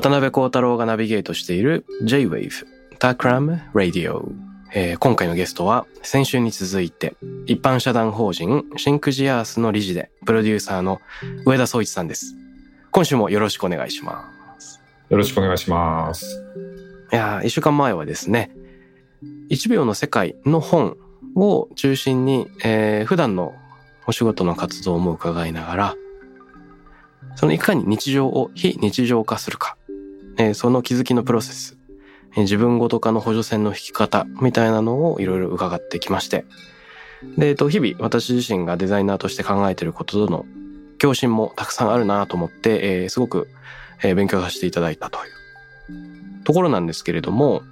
渡辺幸太郎がナビゲートしている J-Wave Takram Radio、えー今回のゲストは先週に続いて一般社団法人シンクジアースの理事でプロデューサーの上田総一さんです。今週もよろしくお願いします。よろしくお願いします。いやー一週間前はですね1秒の世界の本を中心に、えー普段のお仕事の活動も伺いながらそのいかに日常を非日常化するか、えーその気づきのプロセス、えー自分ごと化の補助線の引き方みたいなのをいろいろ伺ってきまして。で、えっと、日々私自身がデザイナーとして考えていることとの共振もたくさんあるなと思って、えーすごく、えー勉強させていただいたという。ところなんですけれども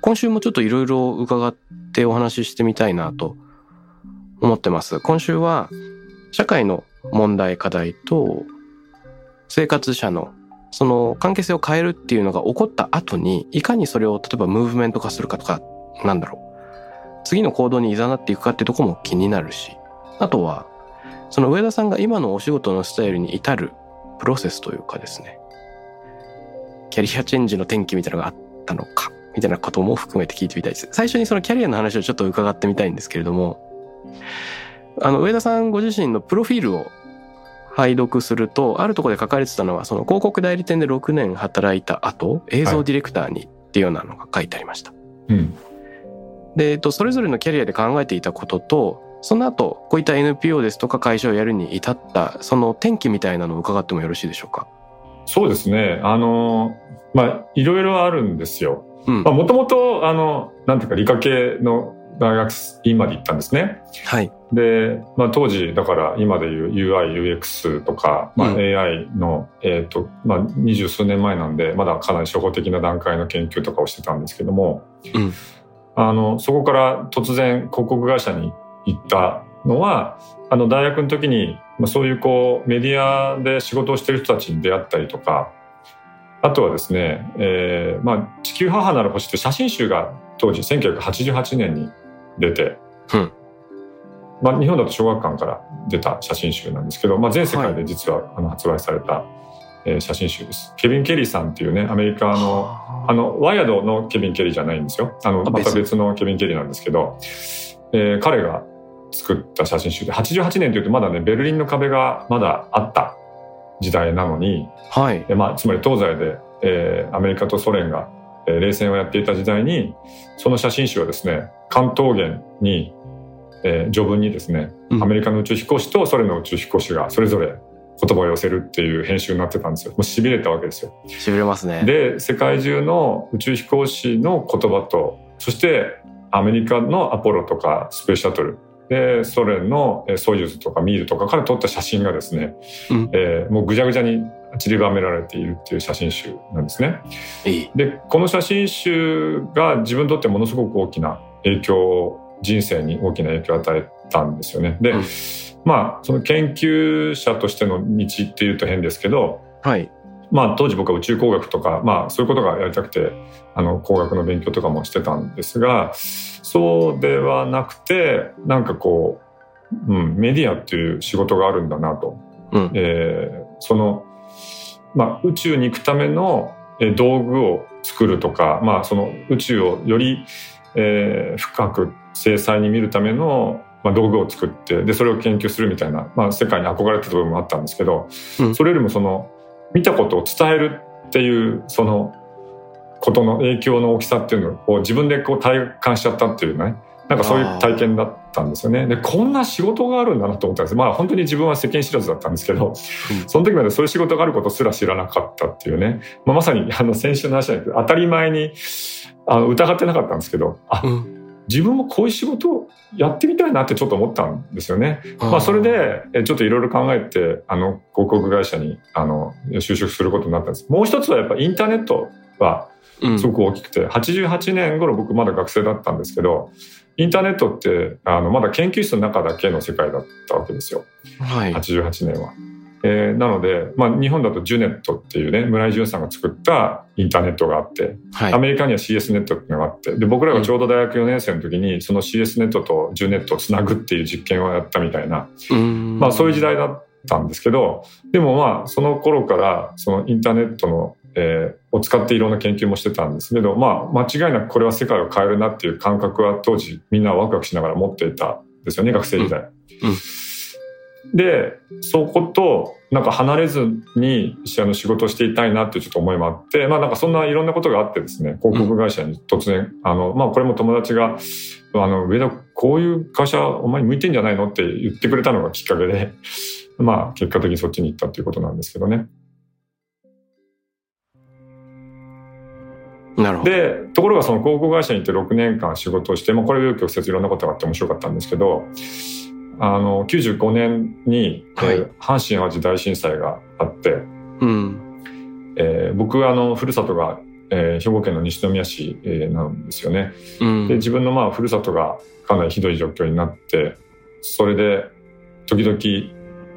今週もちょっといろいろ伺ってお話ししてみたいなと思ってます。今週は社会の問題課題と生活者のその関係性を変えるっていうのが起こった後にいかにそれを例えばムーブメント化するかとかなんだろう。次の行動に誘っていくかっていうとこも気になるしあとはその上田さんが今のお仕事のスタイルに至るプロセスというかですね。キャリアチェンジの転機みたいなのがあったのかみたいなことも含めて聞いてみたいです。最初にそのキャリアの話をちょっと伺ってみたいんですけれどもあの上田さんご自身のプロフィールを拝読するとあるところで書かれてたのはその広告代理店で6年働いた後映像ディレクターにっていうようなのが書いてありました。うん。で、えっと、それぞれのキャリアで考えていたこととその後こういった NPO ですとか会社をやるに至ったその転機みたいなのを伺ってもよろしいでしょうか？そうですね。あの、まあ、いろいろあるんですよ。もともと、あの、なんていうか、理科系の大学院まで行ったんですね。はい。で、まあ、当時、だから今でいう UI、UX とか、まあ、うん AI の、えっ、と、まあ、二十数年前なんで、まだかなり初歩的な段階の研究とかをしてたんですけども、うんあの、そこから突然広告会社に行ったのは、あの、大学の時に、まあ、そういうこう、メディアで仕事をしてる人たちに出会ったりとか、あとはですね、えーまあ、地球母なる星って写真集が当時1988年に出て、うんまあ、日本だと小学館から出た写真集なんですけど、まあ、全世界で実はあの発売された、えー写真集です。ケビン・ケリーさんっていうね、アメリカの、あの、ワイヤードのケビン・ケリーじゃないんですよ。あの、あまた別別のケビン・ケリーなんですけど、えー彼が作った写真集で、88年というとまだね、ベルリンの壁がまだあった時代なのに、はい。えまあ、つまり東西で、えーアメリカとソ連が、えー冷戦をやっていた時代にその写真集はですね関東原に、えー序文にですねうんアメリカの宇宙飛行士とソ連の宇宙飛行士がそれぞれ言葉を寄せるっていう編集になってたんですよもうしびれたわけですよ。しびれますね。で世界中の宇宙飛行士の言葉とそしてアメリカのアポロとかスペースシャトルでソ連のえーソユーズとかミールとかから撮った写真がですね、うんえーもうぐちゃぐちゃに散りばめられているっていう写真集なんですね。いい。でこの写真集が自分にとってものすごく大きな影響を人生に大きな影響を与えたんですよね。で、うんまあその研究者としての道っていうと変ですけどはい。まあ当時僕は宇宙工学とか、まあそういうことがやりたくて、あの工学の勉強とかもしてたんですが、そうではなくて、なんかこう、うん、メディアっていう仕事があるんだなと。うん。えーその、まあ宇宙に行くためのえー道具を作るとか、まあその宇宙をより、えー深く精細に見るための、まあ、道具を作って、で、それを研究するみたいな、まあ世界に憧れてた部分もあったんですけど、うん。それよりもその、見たことを伝えるっていうそのことの影響の大きさっていうのを自分でこう体感しちゃったっていうね。なんかそういう体験だったんですよね。でこんな仕事があるんだなと思ったんです。まあ本当に自分は世間知らずだったんですけど、その時までそういう仕事があることすら知らなかったっていうね、まあ、まさにあの先週の話じゃなくて当たり前にあの疑ってなかったんですけどあ、うん自分もこういう仕事をやってみたいなってちょっと思ったんですよね。まあ、それでえちょっといろいろ考えてあの広告会社にあの就職することになったんです。もう一つはやっぱインターネットはうんすごく大きくて、88年頃僕まだ学生だったんですけどインターネットってあのまだ研究室の中だけの世界だったわけですよはい。88年は。えーなので、まあ、日本だとジュネットっていうね村井淳さんが作ったインターネットがあってはいア。メリカには CS ネットっていうのがあってで僕らがちょうど大学4年生の時にその CS ネットとジュネットをつなぐっていう実験をやったみたいな、うんまあ、そういう時代だったんですけどでもまあその頃からそのインターネットの、えーを使っていろんな研究もしてたんですけど、まあ、間違いなくこれは世界を変えるなっていう感覚は当時みんなワクワクしながら持っていたんですよね学生時代。うんでそことなんか離れずにあの仕事をしていたいなっていうちょっと思いもあってまあなんかそんないろんなことがあってですね広告会社に突然、あのまあこれも友達が「あの上田こういう会社お前に向いてんじゃないの?」って言ってくれたのがきっかけで まあ結果的にそっちに行ったっていうことなんですけどね。なるほど。でところがその広告会社に行って6年間仕事をして、まあ、これ紆余曲折いろんなことがあって面白かったんですけどあの95年に、はいえー阪神・淡路大震災があって、うん。えー僕はあのふるさとが、えー兵庫県の西宮市、えーなんですよね。うん。で自分のまあふるさとがかなりひどい状況になってそれで時々、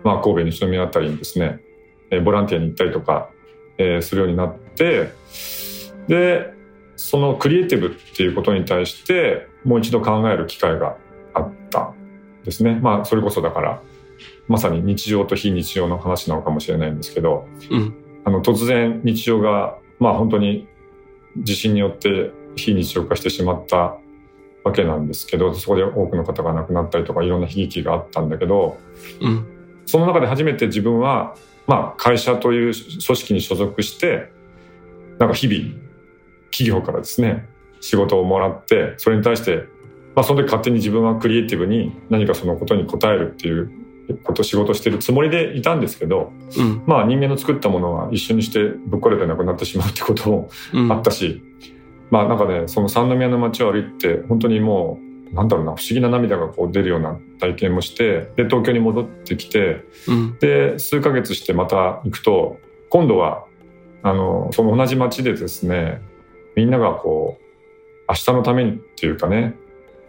まあ、神戸西宮あたりにですね、えーボランティアに行ったりとか、えーするようになってでそのクリエイティブっていうことに対してもう一度考える機会がですね。まあそれこそだからまさに日常と非日常の話なのかもしれないんですけど、うん。あの突然日常がまあ本当に地震によって非日常化してしまったわけなんですけどそこで多くの方が亡くなったりとかいろんな悲劇があったんだけどうん。その中で初めて自分は、まあ、会社という組織に所属してなんか日々企業からですね仕事をもらってそれに対して、まあ、その時勝手に自分はクリエイティブに何かそのことに応えるっていうこと仕事をしてるつもりでいたんですけどうん。まあ人間の作ったものは一緒にしてぶっ壊れてなくなってしまうってこともうん。あったし、まあなんかねその三宮の街を歩いて本当にもうなんだろうな不思議な涙がこう出るような体験もしてで東京に戻ってきてうん。で数ヶ月してまた行くと今度はあのその同じ街でですねみんながこう明日のためにっていうかね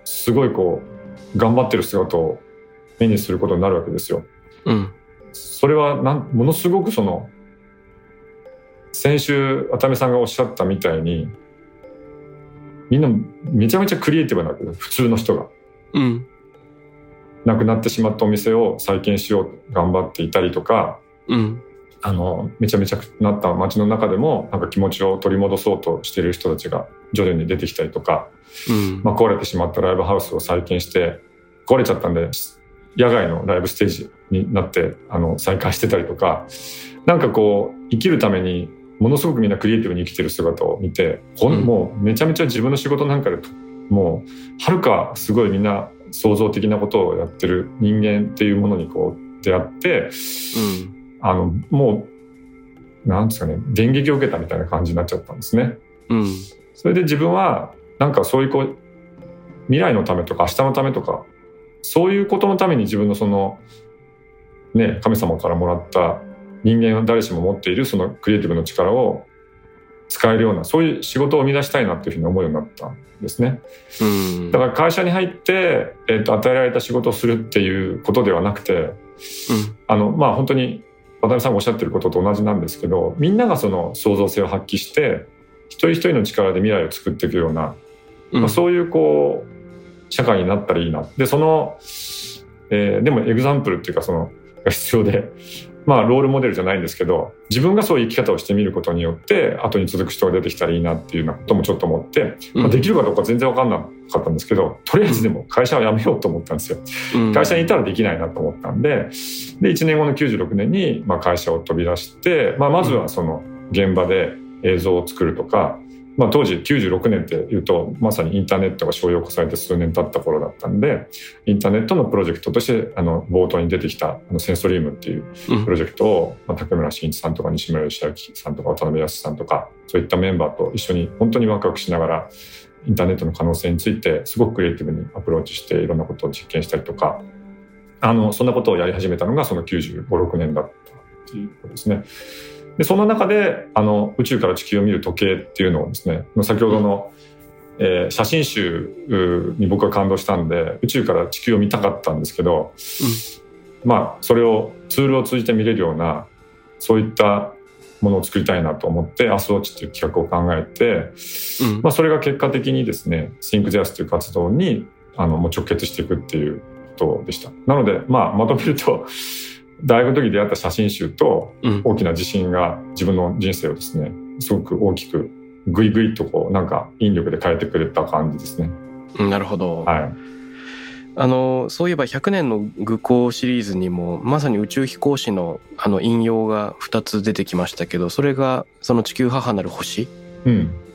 すごいこう頑張ってる姿を目にすることになるわけですよ。うん。それはなんものすごくその先週熱海さんがおっしゃったみたいにみんなめちゃめちゃクリエイティブなわけです普通の人が。うん。亡くなってしまったお店を再建しようと頑張っていたりとかうん。あのめちゃめちゃなった街の中でもなんか気持ちを取り戻そうとしている人たちが徐々に出てきたりとか、うん。まあ、壊れてしまったライブハウスを再建して壊れちゃったんで野外のライブステージになってあの再開してたりとかなんかこう生きるためにものすごくみんなクリエイティブに生きてる姿を見てうんもうめちゃめちゃ自分の仕事なんかでもうはるかすごいみんな創造的なことをやってる人間っていうものにこう出会ってあのもうなんですかね電撃を受けたみたいな感じになっちゃったんですね。うん。うん。それで自分はなんかそういうこう未来のためとか明日のためとかそういうことのために自分のそのね神様からもらった人間は誰しも持っているそのクリエイティブの力を使えるようなそういう仕事を生み出したいなっていうふうに思うようになったんですね。うん。だから会社に入って、えっと与えられた仕事をするっていうことではなくてあのまあ本当に渡辺さんがおっしゃってることと同じなんですけどみんながその創造性を発揮して一人一人の力で未来を作っていくようなうん。まあ、そういうこう社会になったらいいなでその、えーでもエグザンプルっていうかそのが必要でまあロールモデルじゃないんですけど自分がそういう生き方をしてみることによって後に続く人が出てきたらいいなっていうようなこともちょっと思って、うんまあ、できるかどうか全然分かんなかったんですけどとりあえずでも会社は辞めようと思ったんですよ。うん会社にいたらできないなと思ったんでで1年後の96年にまあ会社を飛び出して、まあ、まずはその現場で映像を作るとか、まあ、当時96年っていうとまさにインターネットが商用化されて数年経った頃だったんでインターネットのプロジェクトとしてあの冒頭に出てきたあのセンソリウムっていうプロジェクトを、まあ、竹村真一さんとか西村義明さんとか渡辺康さんとかそういったメンバーと一緒に本当にワクワクしながらインターネットの可能性についてすごくクリエイティブにアプローチしていろんなことを実験したりとかあのそんなことをやり始めたのがその95、6年だったっていうことですね。でその中であの宇宙から地球を見る時計っていうのをですね先ほどの、えー、写真集に僕は感動したんで宇宙から地球を見たかったんですけど、うん、まあそれをツールを通じて見れるようなそういったものを作りたいなと思ってアスウォッチっていう企画を考えて、うん、まあ、それが結果的にですね Think t h e という活動にあのもう直結していくっていうことでした。なので、まあ、まとめると大学の時出会った写真集と大きな自信が自分の人生をですねすごく大きくグイグイとこうなんか引力で変えてくれた感じですね。なるほど、はい、あのそういえば100年の愚行シリーズにもまさに宇宙飛行士のあの引用が2つ出てきましたけどそれがその地球母なる星？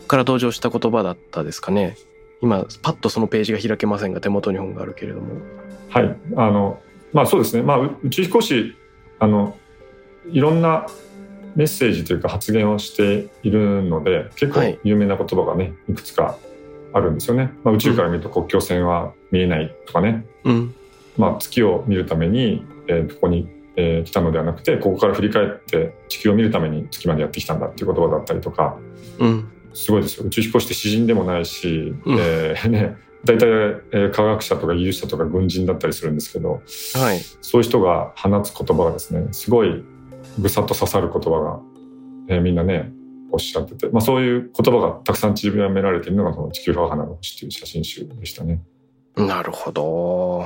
から登場した言葉だったですかね。今パッとそのページが開けませんが手元に本があるけれども。はいあのまあそうですね、まあ、宇宙飛行士あのいろんなメッセージというか発言をしているので結構有名な言葉がね、い、くつかあるんですよね。まあ、宇宙から見ると国境線は見えないとかね、うん、まあ、月を見るために、えー、ここに、えー、来たのではなくてここから振り返って地球を見るために月までやってきたんだっていう言葉だったりとか、うん、すごいですよ。宇宙飛行士って詩人でもないし、うん、えー、ね、大体、えー、科学者とか技術者とか軍人だったりするんですけど、はい、そういう人が放つ言葉がですねすごいぐさっと刺さる言葉が、えー、みんなねおっしゃってて、まあ、そういう言葉がたくさん散りばめられているのがその「地球母の星」っていう写真集でしたね。なるほど。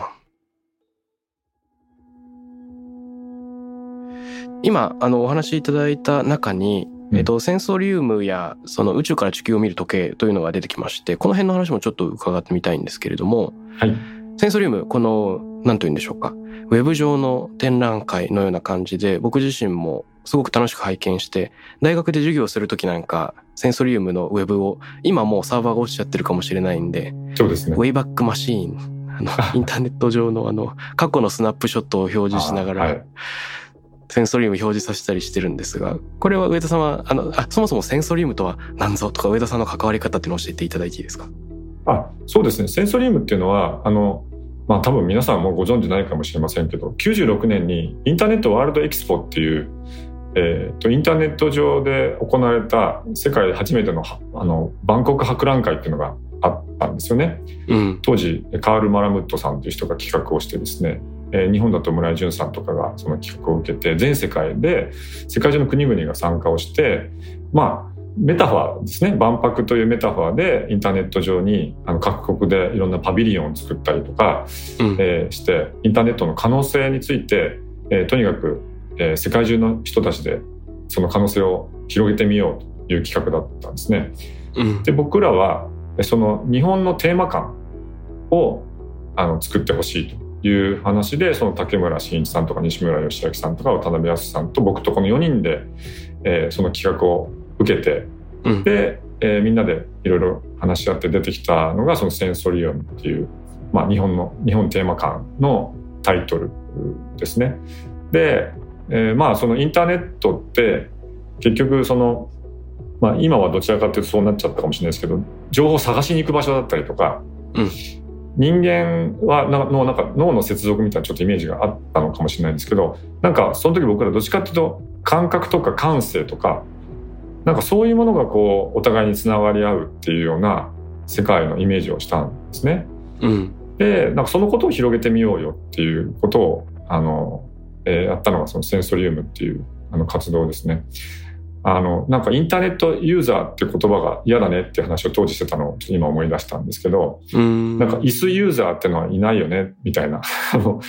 今あのお話しいただいた中にえっと、センソリウムやその宇宙から地球を見る時計というのが出てきましてこの辺の話もちょっと伺ってみたいんですけれども、はい、センソリウムこの何と言うんでしょうか。ウェブ上の展覧会のような感じで僕自身もすごく楽しく拝見して大学で授業をする時なんかセンソリウムのウェブを今もうサーバーが落ちちゃってるかもしれないんでそうですね。ウェイバックマシーンあの インターネット上のあの過去のスナップショットを表示しながら、はいセンソリウム表示させたりしてるんですが、これは上田さんは、あの、あ、そもそもセンソリウムとは何ぞ？とか上田さんの関わり方っていうのを教えていただいていいですか？あ、そうですね。センソリウムっていうのは、あの、まあ多分皆さんもご存知ないかもしれませんけど、96年にインターネットワールドエキスポっていう、えーと、インターネット上で行われた世界初めてのあのバンコク博覧会っていうのがあったんですよね、うん、当時カール・マラムットさんという人が企画をしてですねえー、日本だと村井淳さんとかがその企画を受けて全世界で世界中の国々が参加をしてまあメタファーですね。万博というメタファーでインターネット上にあの各国でいろんなパビリオンを作ったりとか、うん、えー、してインターネットの可能性について、えー、とにかく、えー、世界中の人たちでその可能性を広げてみようという企画だったんですね。うん、で僕らはその日本のテーマ館をあの作ってほしいという話でその竹村真一さんとか西村義明さんとか渡辺康さんと僕とこの4人で、えー、その企画を受けて、うん、で、えー、みんなでいろいろ話し合って出てきたのがそのセンソリウムっていう、まあ、日本の日本テーマ館のタイトルですね。で、えー、まあそのインターネットって結局そのまあ、今はどちらかというとそうなっちゃったかもしれないですけど情報を探しに行く場所だったりとか、うん、人間はのなんか脳の接続みたいなちょっとイメージがあったのかもしれないんですけどなんかその時僕らどっちかっていうと感覚とか感性とかなんかそういうものがこうお互いにつながり合うっていうような世界のイメージをしたんですね。うん、でなんかそのことを広げてみようよっていうことをあの、えー、やったのがそのセンソリウムっていうあの活動ですね。あの、なんかインターネットユーザーって言葉が嫌だねって話を当時してたのを今思い出したんですけど、んなんか椅子ユーザーってのはいないよねみたいなこ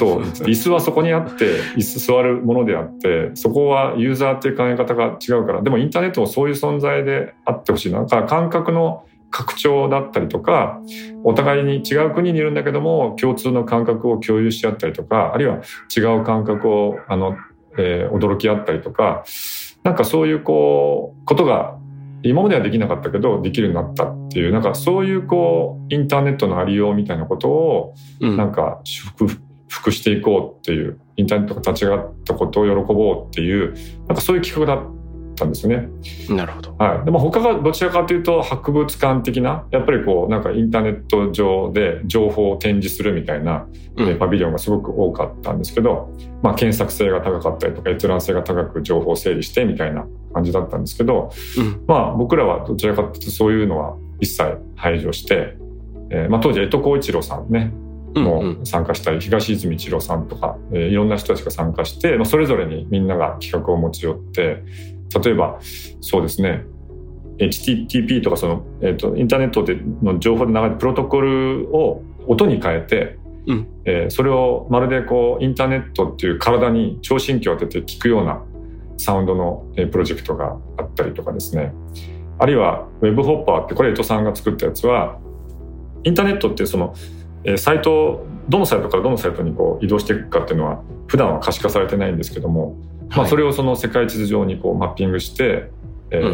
とを、椅子はそこにあって、椅子座るものであって、そこはユーザーっていう考え方が違うから、でもインターネットもそういう存在であってほしいな。だから感覚の拡張だったりとか、お互いに違う国にいるんだけども、共通の感覚を共有し合ったりとか、あるいは違う感覚を、あの、えー、驚き合ったりとか、なんかそういうこう、ことが今まではできなかったけどできるようになったっていうなんかそういうこうインターネットのありようみたいなことをうん。なんか祝福していこうっていうインターネットが立ち上がったことを喜ぼうっていうなんかそういう企画だったんですよね。なるほど。はい、でも他がどちらかというと博物館的なやっぱりこうなんかインターネット上で情報を展示するみたいな、うんえパビリオンがすごく多かったんですけど、まあ、検索性が高かったりとか閲覧性が高く情報を整理してみたいな感じだったんですけど、うんまあ僕らはどちらかというとそういうのは一切排除して、えーまあ、当時江戸光一郎さんねうんもうん参加したり、東泉一郎さんとか、えーいろんな人たちが参加して、まあ、それぞれにみんなが企画を持ち寄って例えばそうですね。HTTP とかその、えー、とインターネットでの情報で流れるプロトコルを音に変えて、うん。えーそれをまるでこうインターネットっていう体に聴診器を当てて聞くようなサウンドの、えープロジェクトがあったりとかですね。あるいは Web ホッパーってこれ江戸さんが作ったやつはインターネットってそのえーサイトどのサイトからどのサイトにこう移動していくかっていうのは普段は可視化されてないんですけども、まあ、はいそれをその世界地図上にこうマッピングして、えーうん。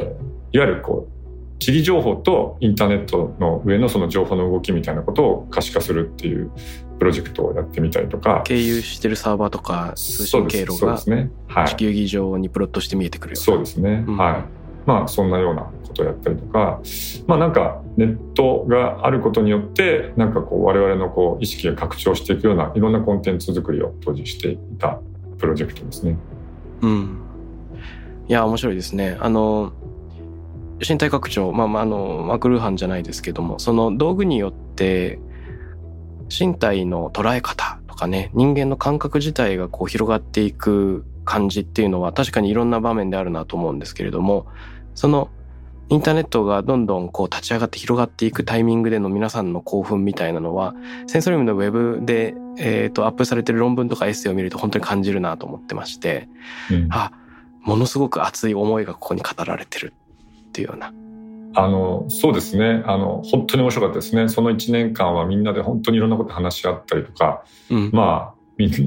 いわゆるこう地理情報とインターネットの上のその情報の動きみたいなことを可視化するっていうプロジェクトをやってみたりとか。経由してるサーバーとか通信経路が地球儀上にプロットして見えてくるよそうですね、うんはい。まあそんなようなことをやったりとか。まあなんかネットがあることによってなんかこう我々のこう意識が拡張していくようないろんなコンテンツ作りを当時していたプロジェクトですね。うん。いや、面白いですね。あの、身体拡張、まあまあ、あの、マクルーハンじゃないですけども、その道具によって、身体の捉え方とかね、人間の感覚自体がこう広がっていく感じっていうのは確かにいろんな場面であるなと思うんですけれども、そのインターネットがどんどんこう立ち上がって広がっていくタイミングでの皆さんの興奮みたいなのは、センソリウムのウェブで、えっ、と、アップされてる論文とかエッセイを見ると本当に感じるなと思ってまして、うん。あ、ものすごく熱い思いがここに語られてる。っていうような。あのそうですね。あの本当に面白かったですね。その1年間はみんなで本当にいろんなこと話し合ったりとかうん。まあ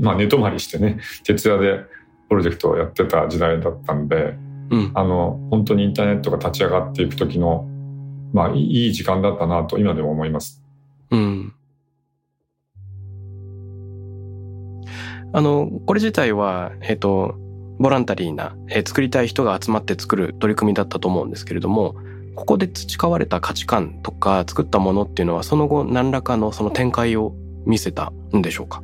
まあ寝泊まりしてね徹夜でプロジェクトをやってた時代だったんでうん。あの本当にインターネットが立ち上がっていく時のまあいい時間だったなと今でも思います。うん。あの、これ自体は、えっ、と、ボランタリーな、えー作りたい人が集まって作る取り組みだったと思うんですけれども、ここで培われた価値観とか作ったものっていうのは、その後何らかのその展開を見せたんでしょうか？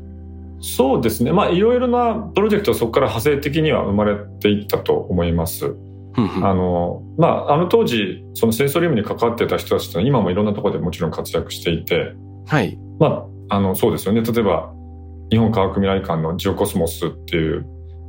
そうですねまあいろいろなプロジェクトはそこから派生的には生まれていったと思います。あのまああの当時そのセンソリウムに関わってた人たちっ今もいろんなところでもちろん活躍していてはい。まああのそうですよね例えば日本科学未来館のジオコスモスっていう、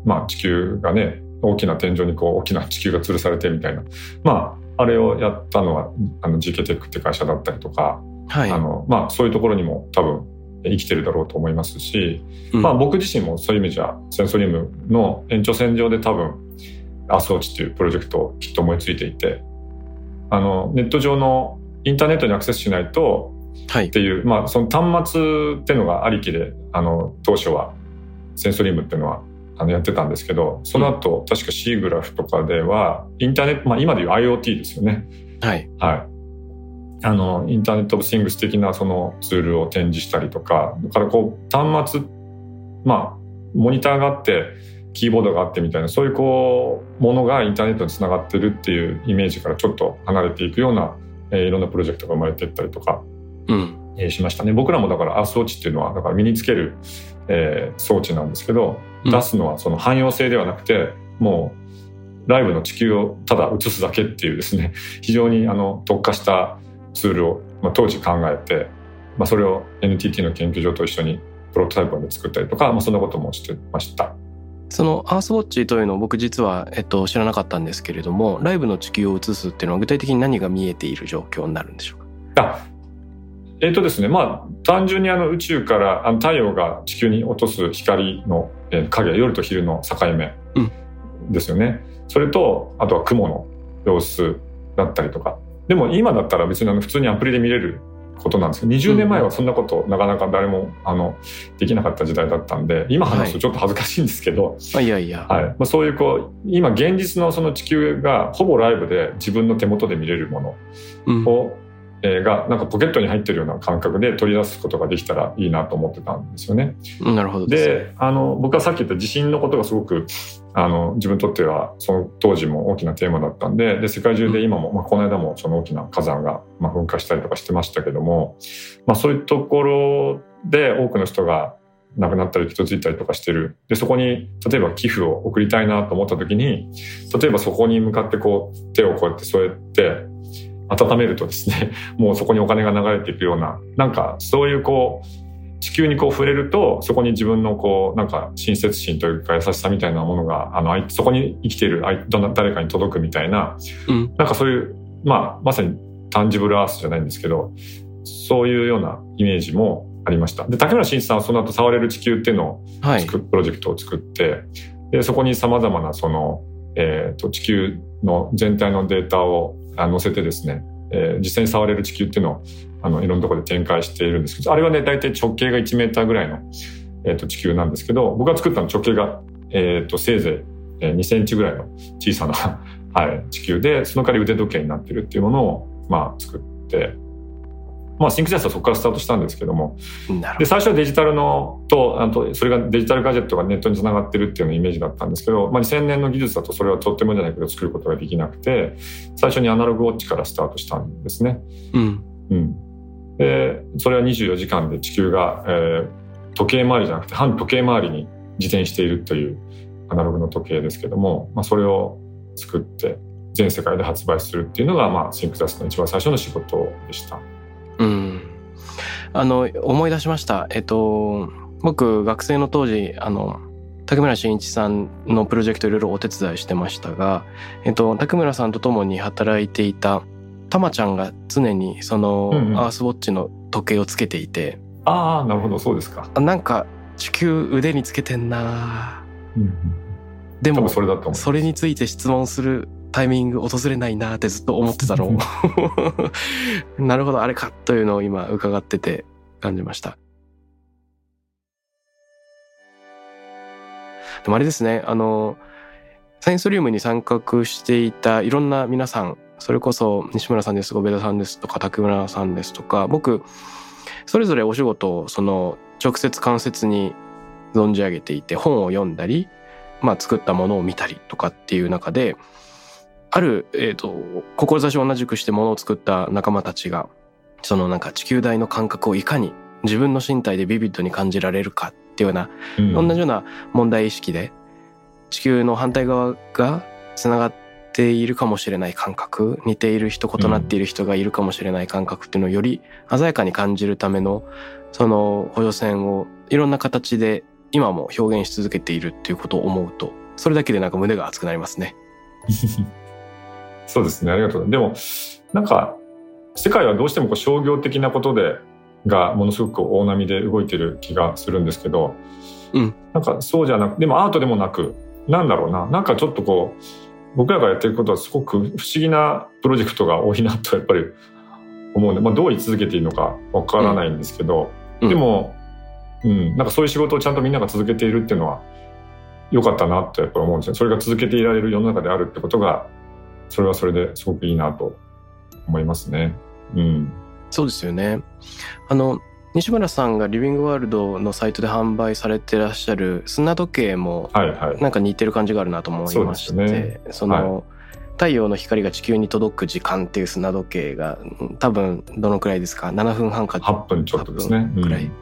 まあ、地球がね大きな天井にこう大きな地球が吊るされてみたいなまああれをやったのはあの GK テックって会社だったりとか、はい。あのまあ、そういうところにも多分生きてるだろうと思いますし、うんまあ、僕自身もそういう意味じゃセンソリウムの延長線上で多分アースウォッチっていうプロジェクトをきっと思いついていてあのネット上のインターネットにアクセスしないとはいっ。ていう、まあ、その端末っていうのがありきであの当初はセンソリウムっていうのはあのやってたんですけどその後、確か C グラフとかではインターネット、まあ、今でいう IoT ですよね。はい。はい。あの、インターネット・オブ・シングス的なそのツールを展示したりとか、だからこう、端末、まあ、モニターがあって、キーボードがあってみたいな、そういうこう、ものがインターネットにつながってるっていうイメージからちょっと離れていくような、えーいろんなプロジェクトが生まれていったりとか、うん。えーしましたね。僕らもだからアースウォッチっていうのは、だから身につける、えー装置なんですけど、うん出すのはその汎用性ではなくて、もうライブの地球をただ映すだけっていうですね、非常にあの特化したツールを、まあ、当時考えて、まあ、それを NTT の研究所と一緒にプロトタイプで作ったりとか、まあ、そんなこともしてました。そのアースウォッチというのを僕実は、えっと、知らなかったんですけれども、ライブの地球を映すっていうのは具体的に何が見えている状況になるんでしょうか？あえっ、とですね、まあ、単純にあの宇宙からあの太陽が地球に落とす光の、えー影、夜と昼の境目うんですよね。それと、あとは雲の様子だったりとか。でも今だったら別に普通にアプリで見れることなんですけど20年前はそんなことなかなか誰もあのできなかった時代だったんで今話すとちょっと恥ずかしいんですけど、あいやいや、はい。まあ、そういうこう今現実のその地球がほぼライブで自分の手元で見れるもうん。のを、えーがなんかポケットに入ってるような感覚で取り出すことができたらいいなと思ってたんですよね。なるほどです。ねであの僕はさっき言った地震のことがすごくあの自分にとってはその当時も大きなテーマだったんでで世界中で今も、まあ、この間もその大きな火山が、まあ、噴火したりとかしてましたけども、まあ、そういうところで多くの人が亡くなったり傷ついたりとかしてる。でそこに例えば寄付を送りたいなと思った時に例えばそこに向かってこう手をこうやって添えて温めるとですねもうそこにお金が流れていくようななんかそういうこう地球にこう触れるとそこに自分のこうなんか親切心というか優しさみたいなものがあの相そこに生きている相どな誰かに届くみたいなうん。なんかそういうまあまさにタンジブルアースじゃないんですけどそういうようなイメージもありました。で竹村新一さんはその後触れる地球っていうのをはい。プロジェクトを作ってでそこにさまざまなその、えー、と地球の全体のデータをあ載せてですね、えー実際に触れる地球っていうのをあのいろんなところで展開しているんですけどあれはね大体直径が1メーターぐらいの、えー、と地球なんですけど僕が作ったの直径が、えー、とせいぜいえー2センチぐらいの小さな、はい、地球でその代わり腕時計になってるっていうものを、まあ、作って。まあ、シンクジャスはそこからスタートしたんですけども、で最初はデジタルのとあとそれがデジタルガジェットがネットにつながってるっていうのイメージだったんですけど、まあ、2000年の技術だとそれはとってもじゃないけど作ることができなくて最初にアナログウォッチからスタートしたんですね。うんうん、でそれは24時間で地球が、えー時計回りじゃなくて反時計回りに自転しているというアナログの時計ですけども、まあ、それを作って全世界で発売するっていうのが、まあ、シンクザスの一番最初の仕事でした。うん。あの思い出しました。えっと僕学生の当時あの竹村真一さんのプロジェクトいろいろお手伝いしてましたが、えっと、竹村さんと共に働いていたたまちゃんが常にそのうんうん。アースウォッチの時計をつけていて、ああなるほどそうですか。あなんか地球腕につけてんなうん。でも多分それだと思います。それについて質問するタイミング訪れないなってずっと思ってたのを。なるほどあれかというのを今伺ってて感じました。でもあれですねあのサイエンスリウムに参画していたいろんな皆さんそれこそ西村さんですとか上田さんですとか竹村さんですとか僕それぞれお仕事をその直接間接に存じ上げていて本を読んだりまあ、作ったものを見たりとかっていう中である、えー、と志を同じくしてものを作った仲間たちがそのなんか地球大の感覚をいかに自分の身体でビビッドに感じられるかっていうような、うん同じような問題意識で地球の反対側がつながっているかもしれない感覚似ている人異なっている人がいるかもしれない感覚っていうのをより鮮やかに感じるためのその補助線をいろんな形で今も表現し続けているっていうことを思うとそれだけでなんか胸が熱くなりますね。そうですね。ありがとう。でもなんか世界はどうしてもこう商業的なことでがものすごく大波で動いてる気がするんですけど、うん。なんかそうじゃなくでもアートでもなくなんだろうな。なんかちょっとこう僕らがやってることはすごく不思議なプロジェクトが多いなとやっぱり思うんで、まあ、どう言い続けていいのかわからないんですけど、うん。でも、うん、なんかそういう仕事をちゃんとみんなが続けているっていうのは良かったなってやっぱり思うんですよ。それが続けていられる世の中であるってことがそれはそれですごくいいなと思いますね。うん。そうですよね。あの西村さんがリビングワールドのサイトで販売されてらっしゃる砂時計もはいはい。なんか似てる感じがあるなと思いましてそ,、そうですねの、太陽の光が地球に届く時間っていう砂時計がうん多分どのくらいですか？7分半か8分ちょっとですね。8分くらい、うん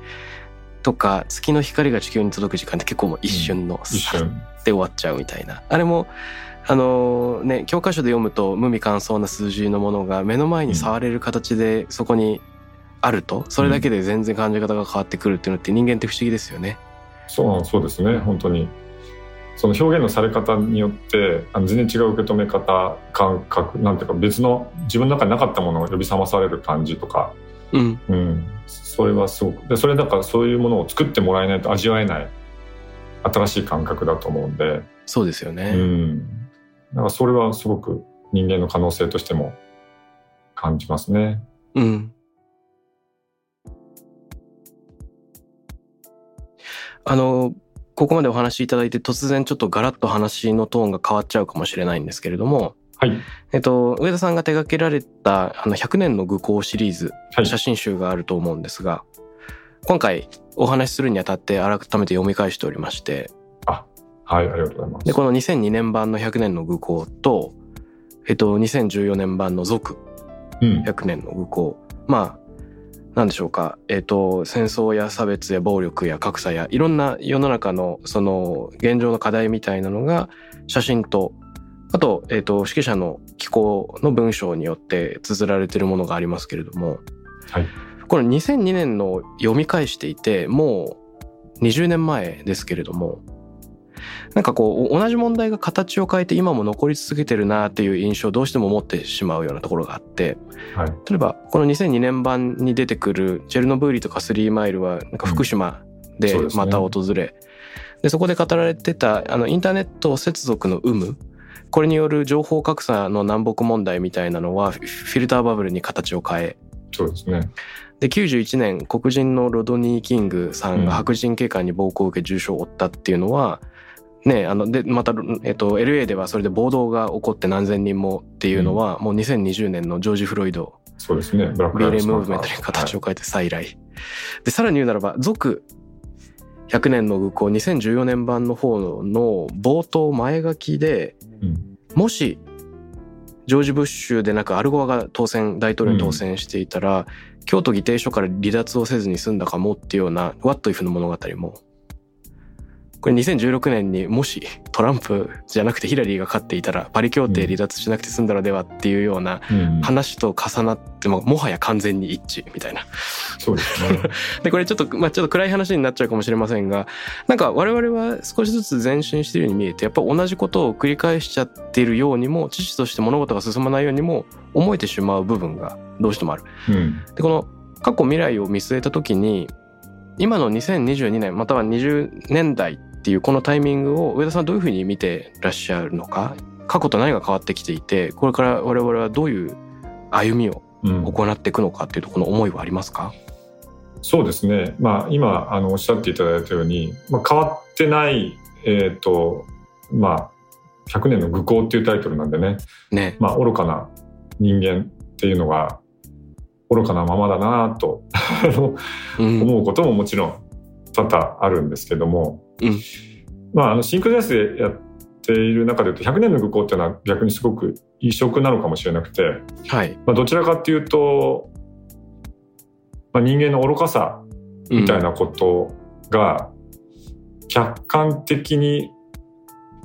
とか月の光が地球に届く時間って結構もう一瞬の一さっ瞬。で終わっちゃうみたいなあれもあのね教科書で読むと無味乾燥な数字のものが目の前に触れる形でそこにあるとそれだけで全然感じ方が変わってくるっていうのって人間って不思議ですよね。そうそうですね。本当に。その表現のされ方によってあの全然違う受け止め方感覚なんていうか別の自分の中になかったものを呼び覚まされる感じとか、うん、うん、それはすごくでそれだからそういうものを作ってもらえないと味わえない新しい感覚だと思うんで、そうですよね。うん、だからそれはすごく人間の可能性としても感じますね。うん。あの、ここまでお話しいただいて突然ちょっとガラッと話のトーンが変わっちゃうかもしれないんですけれども、はい、えっと、上田さんが手掛けられたあの100年の愚行シリーズ、はい、写真集があると思うんですが、今回お話しするにあたって改めて読み返しておりまして、はい、ありがとうございます。で、この2002年版の100年の愚行と、えっと、2014年版の続うん。100年の愚行。まあ、なんでしょうか。えっと、戦争や差別や暴力や格差やいろんな世の中のその現状の課題みたいなのが写真と、あと、えっと、指揮者の寄稿の文章によって綴られているものがありますけれども、はい。これ2002年の読み返していて、もう20年前ですけれども、なんかこう、同じ問題が形を変えて今も残り続けてるなっていう印象をどうしても持ってしまうようなところがあって、はい。例えばこの2002年版に出てくるチェルノブイリとかスリーマイルはなんか福島でまた訪れ、でそこで語られてたあのインターネット接続の有無？これによる情報格差の南北問題みたいなのはフィルターバブルに形を変えそうですね。で91年黒人のロドニー・キングさんうんが白人警官に暴行を受け重傷を負ったっていうのは、ねあのでまた、えっと、LA ではそれで暴動が起こって何千人もっていうのは、もう2020年のジョージ・フロイドそうですね。ブラックムーブメントに形を変えて再来。で、さらに言うならば、続100年の愚行2014年版の方の冒頭前書きで、うんもし、ジョージ・ブッシュでなくアルゴアが当選、大統領に当選していたら、京都議定書から離脱をせずに済んだかもっていうような、What if の物語も、これ2016年にもしトランプじゃなくてヒラリーが勝っていたらパリ協定離脱しなくて済んだのではっていうようなうん話と重なってももはや完全に一致みたいな。そうですね。でこれちょっとまあちょっと暗い話になっちゃうかもしれませんがなんか我々は少しずつ前進しているように見えてやっぱ同じことを繰り返しちゃっているようにも知識として物事が進まないようにも思えてしまう部分がどうしてもある。うん。でこの過去未来を見据えた時に今の2022年または20年代っていうこのタイミングを上田さんはどういうふうに見てらっしゃるのか過去と何が変わってきていてこれから我々はどういう歩みをうん行っていくのかっていうとこの思いはありますか？そうですね。まあ、今、あの、おっしゃっていただいたように、まあ、変わってない、えっ、と、まあ、100年の愚行っていうタイトルなんでね、ね。まあ、愚かな人間っていうのが、愚かなままだなとうん。思うことももちろん多々あるんですけども、うんまあ、あの、シンクゼアスでやっている中で言うと、100年の愚行っていうのは逆にすごく異色なのかもしれなくて、はい。まあ、どちらかっていうと、まあ、人間の愚かさみたいなことが客観的に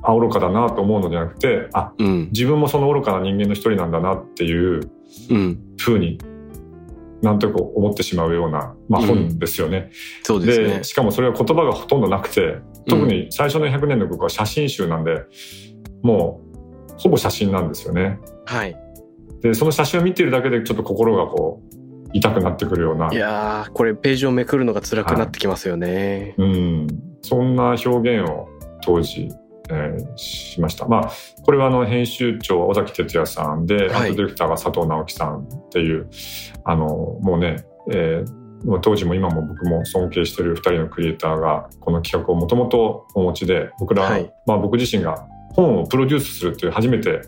あ愚かだなと思うのではなくてあうん。自分もその愚かな人間の一人なんだなっていううん。ふうになんとなく思ってしまうような、まあ、うん本ですよね。そうですね。しかもそれは言葉がほとんどなくて特に最初の100年の僕は写真集なんでもうほぼ写真なんですよね。はい。でその写真を見ているだけでちょっと心がこう痛くなってくるようないやー、これページをめくるのが辛くなってきますよね。うん、そんな表現を当時、えーしました。まあ、これはあの編集長尾崎哲也さんで、はいアートディレクターが佐藤直樹さんっていう、あの、もうね、えー当時も今も僕も尊敬している2人のクリエイターがこの企画をもともとお持ちで僕ら、はいまあ、僕自身が本をプロデュースするっていう初めて、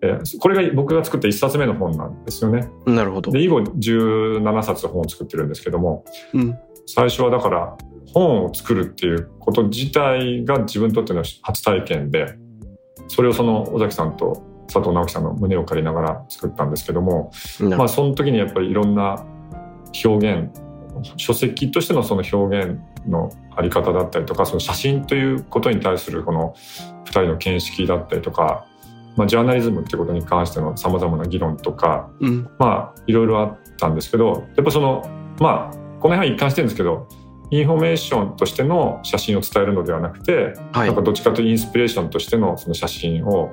えーこれが僕が作った1冊目の本なんですよね。なるほど。で以後17冊本を作ってるんですけども、うん。最初はだから本を作るっていうこと自体が自分にとっての初体験でそれをその尾崎さんと佐藤直樹さんの胸を借りながら作ったんですけどもまあその時にやっぱりいろんな表現書籍としてのその表現のあり方だったりとかその写真ということに対するこの2人の見識だったりとか、まあ、ジャーナリズムっていうことに関してのさまざまな議論とかうん。まあいろいろあったんですけどやっぱそのまあこの辺は一貫してるんですけどインフォメーションとしての写真を伝えるのではなくて、はい。なんかどっちかというとインスピレーションとしてのその写真を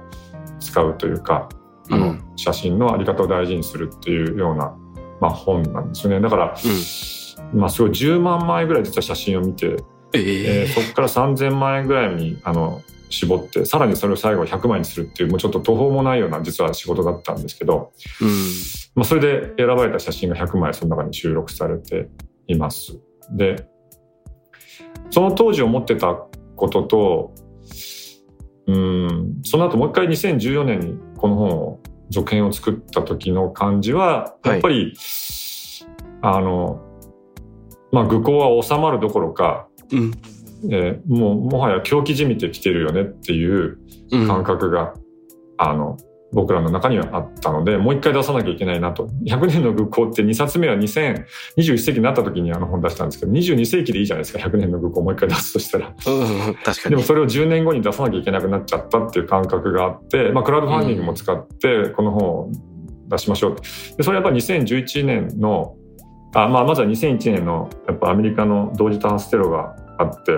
使うというかあの、うん写真のあり方を大事にするっていうような、まあ、本なんですよね。だから、まあすごい10万枚ぐらい実は写真を見て、えええーそこから3000万円ぐらいにあの絞ってさらにそれを最後は100枚にするっていうもうちょっと途方もないような実は仕事だったんですけど、うん。まあ、それで選ばれた写真が100枚その中に収録されています。で、その当時思ってたこととうんその後もう一回2014年にこの本を続編を作った時の感じはやっぱり、はい、あのまあ愚行は収まるどころか、うん。えー、もうもはや狂気じみてきてるよねっていう感覚が、うん、あの僕らの中にはあったのでもう一回出さなきゃいけないなと。100年の愚行って2冊目は2021世紀になった時にあの本出したんですけど22世紀でいいじゃないですか。100年の愚行をもう一回出すとしたら、うん、確かに。でもそれを10年後に出さなきゃいけなくなっちゃったっていう感覚があって、まあ、クラウドファンディングも使ってこの本を出しましょうでそれはやっぱ2011年のあ、まあ、まずは2001年のやっぱアメリカの同時多発テロがあって、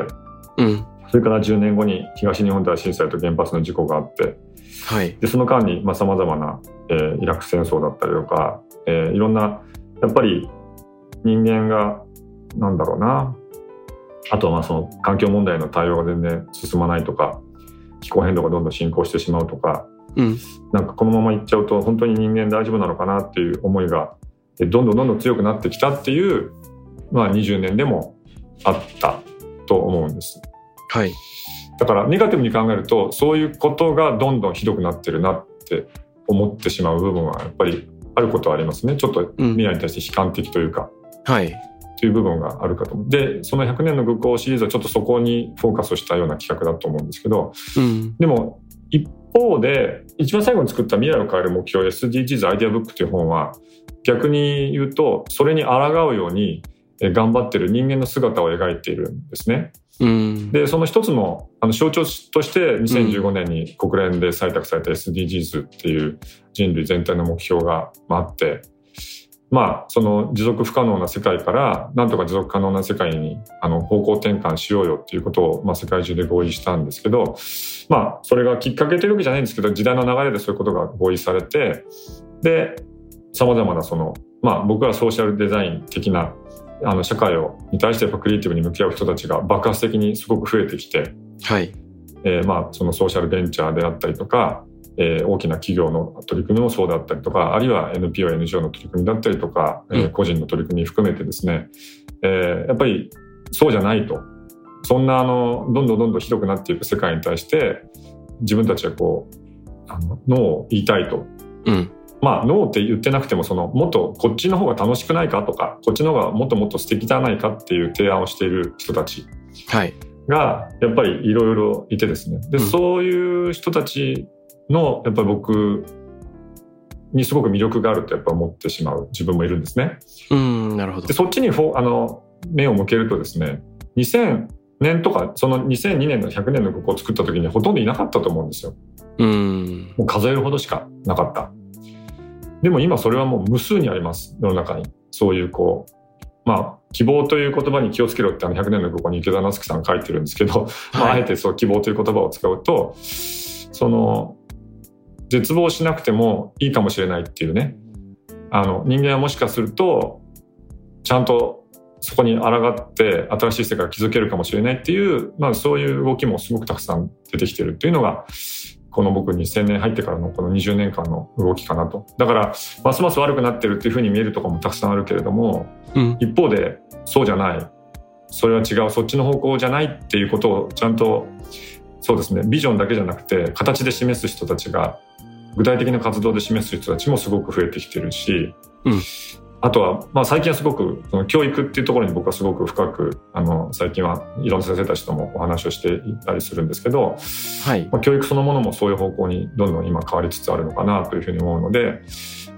うん、それから10年後に東日本大震災と原発の事故があってはい、でその間にさまざ、まな、えー、イラク戦争だったりとか、えー、いろんなやっぱり人間がなんだろうな。あとはまあその環境問題の対応が全然進まないとか気候変動がどんどん進行してしまうとか、うん、なんかこのままいっちゃうと本当に人間大丈夫なのかなっていう思いがどんどんどんどん強くなってきたっていう、まあ、20年でもあったと思うんです。はい、だからネガティブに考えるとそういうことがどんどんひどくなってるなって思ってしまう部分はやっぱりあることはありますね。ちょっと未来に対して悲観的というか、うん、はい。という部分があるかと。思うでその100年の愚行シリーズはちょっとそこにフォーカスしたような企画だと思うんですけど、うん、でも一方で一番最後に作った未来を変える目標 SDGs アイデアブックという本は逆に言うとそれに抗うように頑張ってる人間の姿を描いているんですね。うん、でその一つのあの象徴として2015年に国連で採択された SDGs っていう人類全体の目標があって。まあその持続不可能な世界からなんとか持続可能な世界にあの方向転換しようよっていうことを、まあ、世界中で合意したんですけどまあそれがきっかけというわけじゃないんですけど時代の流れでそういうことが合意されてでさまざまなそのまあ僕はソーシャルデザイン的なあの社会をに対してやっぱクリエイティブに向き合う人たちが爆発的にすごく増えてきて、はい。えー、まあそのソーシャルベンチャーであったりとか、えー、大きな企業の取り組みもそうであったりとかあるいは NPO、NGO の取り組みだったりとか、うん、えー、個人の取り組み含めてですね、えー、やっぱりそうじゃないとそんなあのどんどんどんどんひどくなっていく世界に対して自分たちはこうあのノーを言いたいと。うんまあ、ノーって言ってなくてもそのもっとこっちの方が楽しくないかとかこっちの方がもっともっと素敵じゃないかっていう提案をしている人たちがやっぱりいろいろいてですねで、うん、そういう人たちのやっぱり僕にすごく魅力があるとやっぱ思ってしまう自分もいるんですね。うんなるほどでそっちにフォあの目を向けるとですね2000年とかその2002年の100年の曲を作った時にほとんどいなかったと思うんですよ。うんもう数えるほどしかなかった。でも今それはもう無数にあります世の中に。そういうこうまあ希望という言葉に気をつけろってあの100年のここに池田夏樹さん書いてるんですけど、あ、あえてそう希望という言葉を使うとその絶望しなくてもいいかもしれないっていうね。あの人間はもしかするとちゃんとそこに抗って新しい世界を築けるかもしれないっていう、まあ、そういう動きもすごくたくさん出てきてるっていうのがこの僕2000年入ってからのこの20年間の動きかなと。だから、ますます悪くなってるっていうふうに見えるところもたくさんあるけれども、うん、一方で、そうじゃない。それは違う。そっちの方向じゃないっていうことをちゃんと、そうですね、ビジョンだけじゃなくて、形で示す人たちが、具体的な活動で示す人たちもすごく増えてきてるし、うん、あとは、まあ、最近はすごくその教育っていうところに僕はすごく深くあの最近はいろんな先生たちともお話をしていたりするんですけど、はい。まあ、教育そのものもそういう方向にどんどん今変わりつつあるのかなというふうに思うので、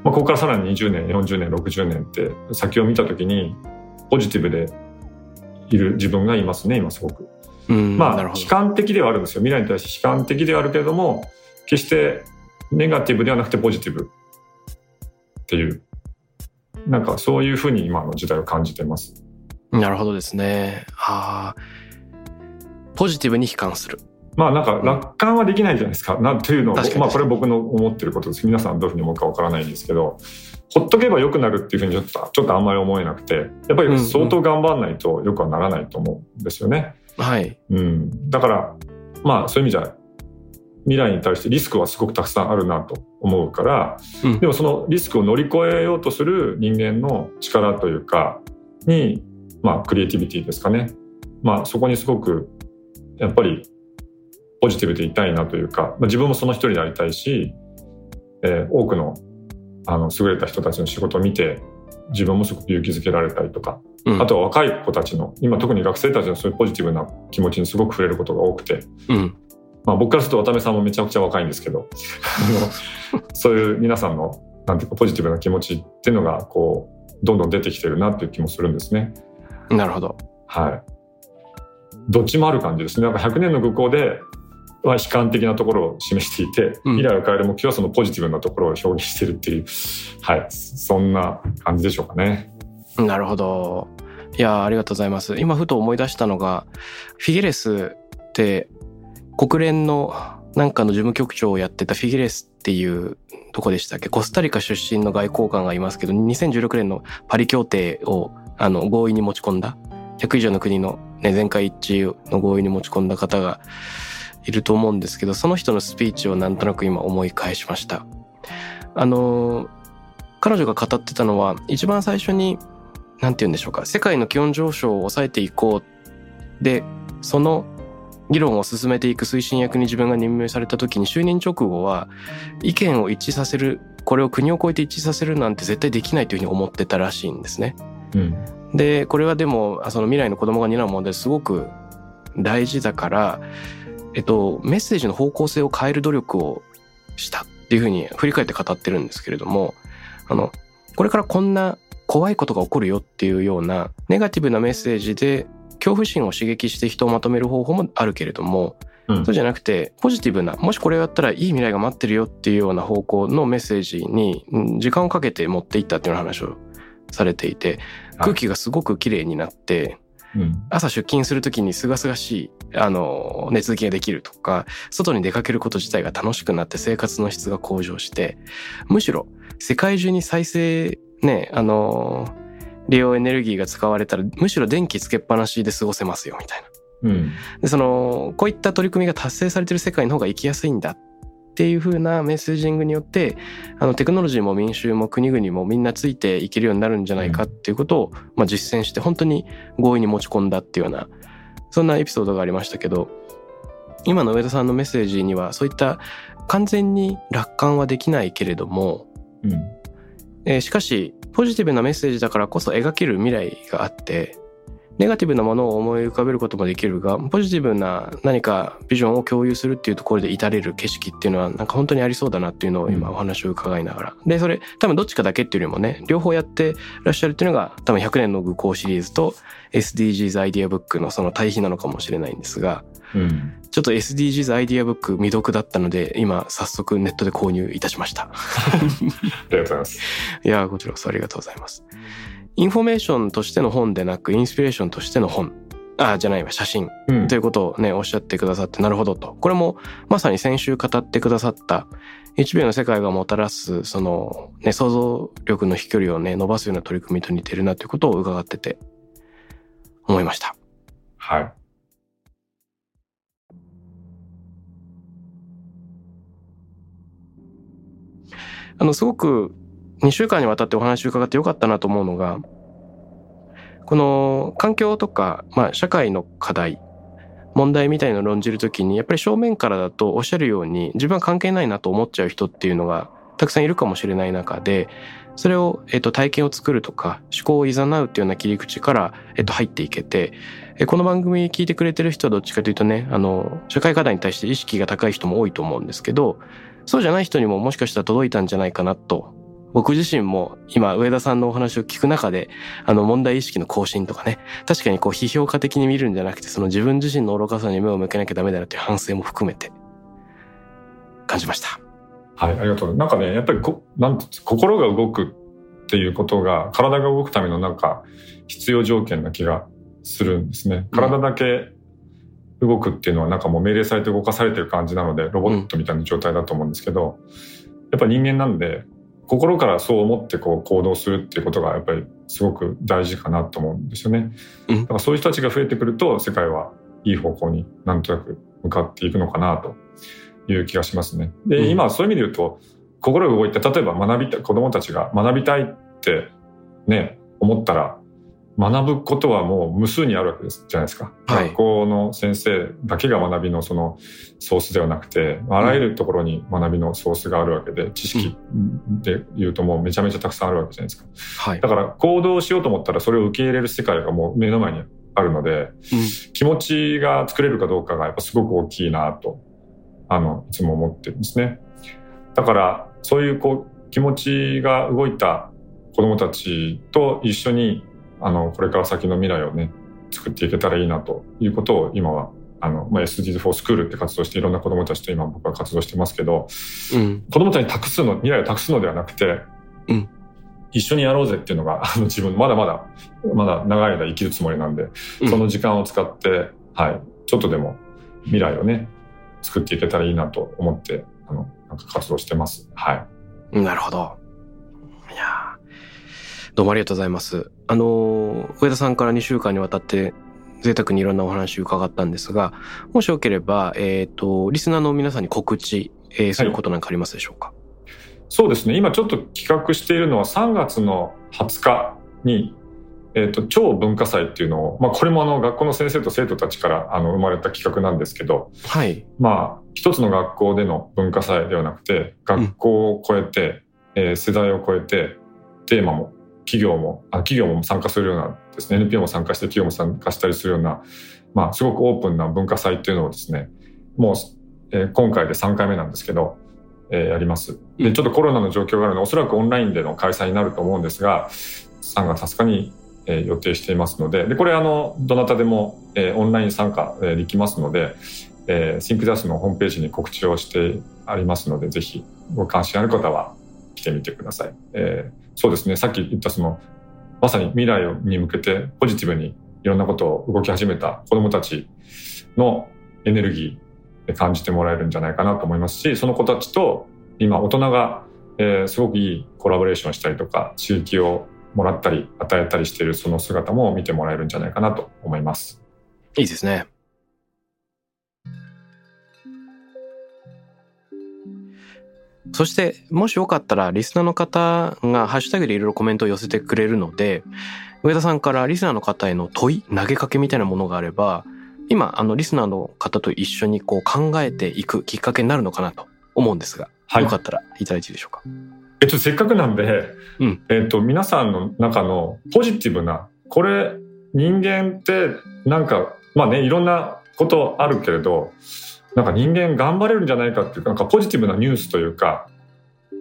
まあ、ここからさらに20年40年60年って先を見た時にポジティブでいる自分がいますね今すごく。まあ悲観的ではあるんですよ。未来に対して悲観的ではあるけれども決してネガティブではなくてポジティブっていうなんかそういうふうに今の時代を感じてます。なるほどですね。ああ、ポジティブに悲観する。まあなんか楽観はできないじゃないですか。なんていうのを、まあこれ僕の思ってることです。皆さんどういうふうに思うかわからないんですけど、ほっとけば良くなるっていうふうにちょっとちょっとあんまり思えなくて、やっぱり相当頑張らないとよくはならないと思うんですよね。はい。うん。だから、まあそういう意味じゃ未来に対してリスクはすごくたくさんあるなと思うから、うん、でもそのリスクを乗り越えようとする人間の力というかに、まあ、クリエイティビティですかね。まあそこにすごくやっぱりポジティブでいたいなというか、まあ、自分もその一人でありたいし、えー、多くのあの優れた人たちの仕事を見て自分もすごく勇気づけられたりとか、うん、あとは若い子たちの今特に学生たちのそういうポジティブな気持ちにすごく触れることが多くて、うん、まあ、僕からすると渡辺さんもめちゃくちゃ若いんですけどそういう皆さんのなんていうかポジティブな気持ちっていうのがこうどんどん出てきてるなっていう気もするんですね。なるほど。はい。どっちもある感じですね。なんか100年の愚行では悲観的なところを示していて、未来を変える目標はそのポジティブなところを表現してるっていう、はい、そんな感じでしょうかね。なるほど。いやありがとうございます。今ふと思い出したのが、フィギュレスって国連のなんかの事務局長をやってたフィギュレスっていうどこでしたっけ？コスタリカ出身の外交官がいますけど2016年のパリ協定をあの合意に持ち込んだ。100以上の国の、ね、全会一致の合意に持ち込んだ方がいると思うんですけどその人のスピーチをなんとなく今思い返しました。あの彼女が語ってたのは一番最初に何て言うんでしょうか世界の気温上昇を抑えていこう。でその議論を進めていく推進役に自分が任命された時に就任直後は意見を一致させるこれを国を越えて一致させるなんて絶対できないというふうに思ってたらしいんですね。うん、でこれはでもその未来の子供が担う問題すごく大事だから、えっと、メッセージの方向性を変える努力をしたっていうふうに振り返って語ってるんですけれどもあのこれからこんな怖いことが起こるよっていうようなネガティブなメッセージで恐怖心を刺激して人をまとめる方法もあるけれども、うん、そうじゃなくてポジティブなもしこれをやったらいい未来が待ってるよっていうような方向のメッセージに時間をかけて持っていったっていう話をされていて空気がすごく綺麗になって、うん、朝出勤する時にすがすがしいあの寝続きができるとか外に出かけること自体が楽しくなって生活の質が向上してむしろ世界中に再生ねあの利用エネルギーが使われたらむしろ電気つけっぱなしで過ごせますよみたいな。うん、でそのこういった取り組みが達成されてる世界の方が生きやすいんだっていう風なメッセージングによってあのテクノロジーも民衆も国々もみんなついていけるようになるんじゃないかっていうことを、まあ、実践して本当に合意に持ち込んだっていうようなそんなエピソードがありましたけど今の上田さんのメッセージにはそういった完全に楽観はできないけれども、うんえー、しかしポジティブなメッセージだからこそ描ける未来があって、ネガティブなものを思い浮かべることもできるが、ポジティブな何かビジョンを共有するっていうところで至れる景色っていうのは、なんか本当にありそうだなっていうのを今お話を伺いながら。で、それ多分どっちかだけっていうよりもね、両方やってらっしゃるっていうのが多分100年の愚行シリーズと SDGs アイディアブックのその対比なのかもしれないんですが、うん、ちょっと SDGs アイディアブック未読だったので、今早速ネットで購入いたしました。ありがとうございます。いや、こちらこそありがとうございます。インフォメーションとしての本でなく、インスピレーションとしての本。あ、じゃないわ、写真、うん、ということをね、おっしゃってくださって、なるほどと。これも、まさに先週語ってくださった、1秒の世界がもたらす、その、ね、想像力の飛距離をね、伸ばすような取り組みと似てるなということを伺ってて、思いました。はい。あの、すごく2週間にわたってお話を伺ってよかったなと思うのが、この環境とか、まあ、社会の課題、問題みたいなのを論じるときに、やっぱり正面からだとおっしゃるように、自分は関係ないなと思っちゃう人っていうのがたくさんいるかもしれない中で、それを、えっと、体験を作るとか、思考を誘うっていうような切り口から、えっと、入っていけて、この番組聞いてくれてる人はどっちかというとね、あの、社会課題に対して意識が高い人も多いと思うんですけど、そうじゃない人にももしかしたら届いたんじゃないかなと僕自身も今上田さんのお話を聞く中であの問題意識の更新とかね確かにこう批評家的に見るんじゃなくてその自分自身の愚かさに目を向けなきゃダメだなという反省も含めて感じました。はい、ありがとう。なんかね、やっぱりこ、なん心が動くっていうことが、体が動くためのなんか、必要条件な気がするんですね。体だけ動くっていうのはなんかもう命令されて動かされてる感じなのでロボットみたいな状態だと思うんですけど、やっぱ人間なんで心からそう思ってこう行動するっていうことがやっぱりすごく大事かなと思うんですよね。だからそういう人たちが増えてくると世界はいい方向になんとなく向かっていくのかなという気がしますね。で、今そういう意味で言うと心が動いて例えば学びたい子供たちが学びたいってね思ったら学ぶことはもう無数にあるわけですじゃないですか。はい、学校の先生だけが学びのそのソースではなくて、あらゆるところに学びのソースがあるわけで、知識で言うともうめちゃめちゃたくさんあるわけじゃないですか。はい、だから行動しようと思ったらそれを受け入れる世界がもう目の前にあるので、うん、気持ちが作れるかどうかがやっぱすごく大きいなと、あの、いつも思ってるんですね。だから、そういうこう、気持ちが動いた子供たちと一緒にあのこれから先の未来をね作っていけたらいいなということを今はあの、まあ、SDGs for School って活動していろんな子どもたちと今僕は活動してますけど、うん、子どもたちに託すの未来を託すのではなくて、うん、一緒にやろうぜっていうのが あの自分まだまだまだ長い間生きるつもりなんで、うん、その時間を使って、はい、ちょっとでも未来をね作っていけたらいいなと思ってあのなんか活動してます。はい、なるほどどうもありがとうございます。あの、上田さんから2週間にわたって贅沢にいろんなお話伺ったんですが、もしよければ、えっ、ー、と、リスナーの皆さんに告知、えー、することなんかありますでしょうか、はい、そうですね。今ちょっと企画しているのは3月の20日に、えっ、ー、と、超文化祭っていうのを、まあこれもあの学校の先生と生徒たちからあの生まれた企画なんですけど、はい。まあ一つの学校での文化祭ではなくて、学校を超えて、うん、えー、世代を超えて、テーマも企業もあ企業も参加するようなですね NPO も参加して企業も参加したりするような、まあ、すごくオープンな文化祭っていうのをですねもう、えー、今回で3回目なんですけど、えー、やります。でちょっとコロナの状況があるのでおそらくオンラインでの開催になると思うんですが3月20日に、えー、予定していますのででこれあのどなたでも、えー、オンライン参加、えー、できますので、えー、シンクジャスのホームページに告知をしてありますのでぜひご関心ある方は来てみてください。えーそうですねさっき言ったそのまさに未来に向けてポジティブにいろんなことを動き始めた子どもたちのエネルギーで感じてもらえるんじゃないかなと思いますしその子たちと今大人が、すごくいいコラボレーションしたりとか刺激をもらったり与えたりしているその姿も見てもらえるんじゃないかなと思います。いいですね。そして、もしよかったら、リスナーの方がハッシュタグでいろいろコメントを寄せてくれるので、上田さんからリスナーの方への問い、投げかけみたいなものがあれば、今、あの、リスナーの方と一緒にこう考えていくきっかけになるのかなと思うんですが、はい、よかったらいただいていいでしょうか？えっと、せっかくなんで、うん、えっと、皆さんの中のポジティブな、これ、人間ってなんか、まあね、いろんなことあるけれど、なんか人間頑張れるんじゃないかっていうか、なんかポジティブなニュースというか、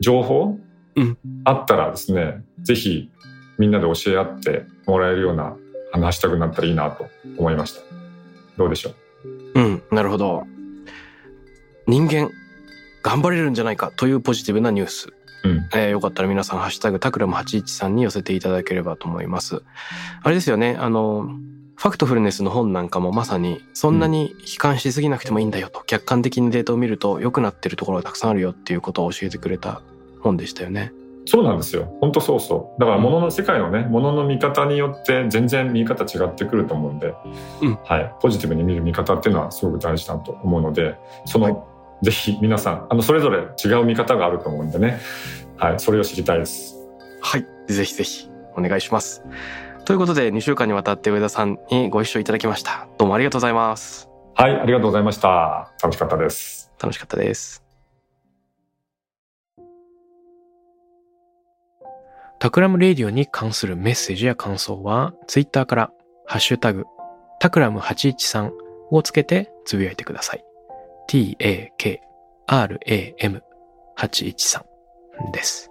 情報、うん、あったらですね、ぜひみんなで教え合ってもらえるようなあのハッシュタグになったらいいなと思いました。どうでしょう？うん、なるほど。人間、頑張れるんじゃないかというポジティブなニュース。うん、えー、よかったら皆さん、ハッシュタグタクラム813に寄せていただければと思います。あれですよね、あの、ファクトフルネスの本なんかもまさにそんなに悲観しすぎなくてもいいんだよと、客観的にデータを見ると良くなってるところがたくさんあるよっていうことを教えてくれた本でしたよね。そうなんですよ。本当そうそう。だから物の世界のね、物の見方によって全然見方違ってくると思うんで、うん、はい。ポジティブに見る見方っていうのはすごく大事だと思うので、その、はい、ぜひ皆さん、あの、それぞれ違う見方があると思うんでね、はい。それを知りたいです。はい。ぜひぜひお願いします。ということで2週間にわたって上田さんにご一緒いただきました。どうもありがとうございます。はい、ありがとうございました。楽しかったです。楽しかったです。タクラムレディオに関するメッセージや感想は、ツイッターから、ハッシュタグ、タクラム813をつけてつぶやいてください。t-a-k-r-a-m813 です。